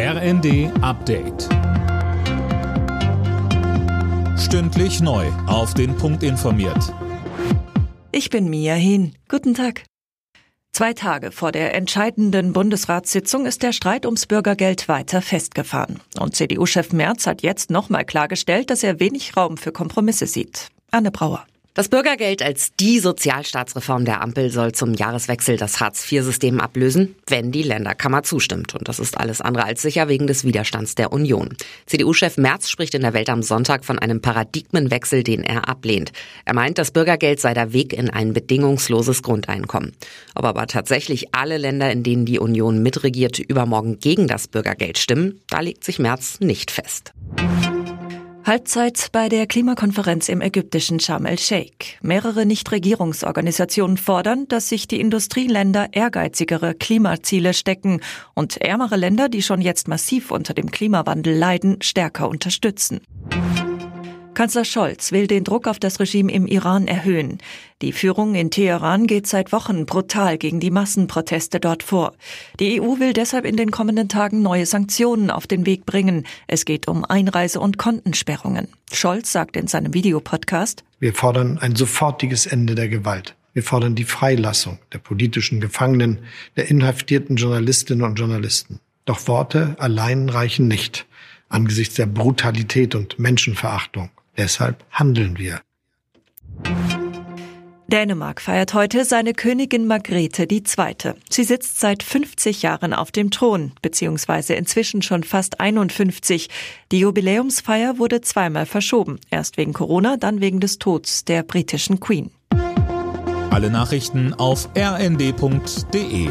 RND Update. Stündlich neu. Auf den Punkt informiert. Ich bin Mia Hin. Guten Tag. Zwei Tage vor der entscheidenden Bundesratssitzung ist der Streit ums Bürgergeld weiter festgefahren. Und CDU-Chef Merz hat jetzt nochmal klargestellt, dass er wenig Raum für Kompromisse sieht. Anne Brauer. Das Bürgergeld als die Sozialstaatsreform der Ampel soll zum Jahreswechsel das Hartz-IV-System ablösen, wenn die Länderkammer zustimmt. Und das ist alles andere als sicher wegen des Widerstands der Union. CDU-Chef Merz spricht in der Welt am Sonntag von einem Paradigmenwechsel, den er ablehnt. Er meint, das Bürgergeld sei der Weg in ein bedingungsloses Grundeinkommen. Ob aber tatsächlich alle Länder, in denen die Union mitregiert, übermorgen gegen das Bürgergeld stimmen, da legt sich Merz nicht fest. Halbzeit bei der Klimakonferenz im ägyptischen Sharm el-Sheikh. Mehrere Nichtregierungsorganisationen fordern, dass sich die Industrieländer ehrgeizigere Klimaziele stecken und ärmere Länder, die schon jetzt massiv unter dem Klimawandel leiden, stärker unterstützen. Kanzler Scholz will den Druck auf das Regime im Iran erhöhen. Die Führung in Teheran geht seit Wochen brutal gegen die Massenproteste dort vor. Die EU will deshalb in den kommenden Tagen neue Sanktionen auf den Weg bringen. Es geht um Einreise- und Kontensperrungen. Scholz sagt in seinem Videopodcast, Wir fordern ein sofortiges Ende der Gewalt. Wir fordern die Freilassung der politischen Gefangenen, der inhaftierten Journalistinnen und Journalisten. Doch Worte allein reichen nicht angesichts der Brutalität und Menschenverachtung. Deshalb handeln wir. Dänemark feiert heute seine Königin Margrethe II. Sie sitzt seit 50 Jahren auf dem Thron, beziehungsweise inzwischen schon fast 51. Die Jubiläumsfeier wurde zweimal verschoben, erst wegen Corona, dann wegen des Todes der britischen Queen. Alle Nachrichten auf rnd.de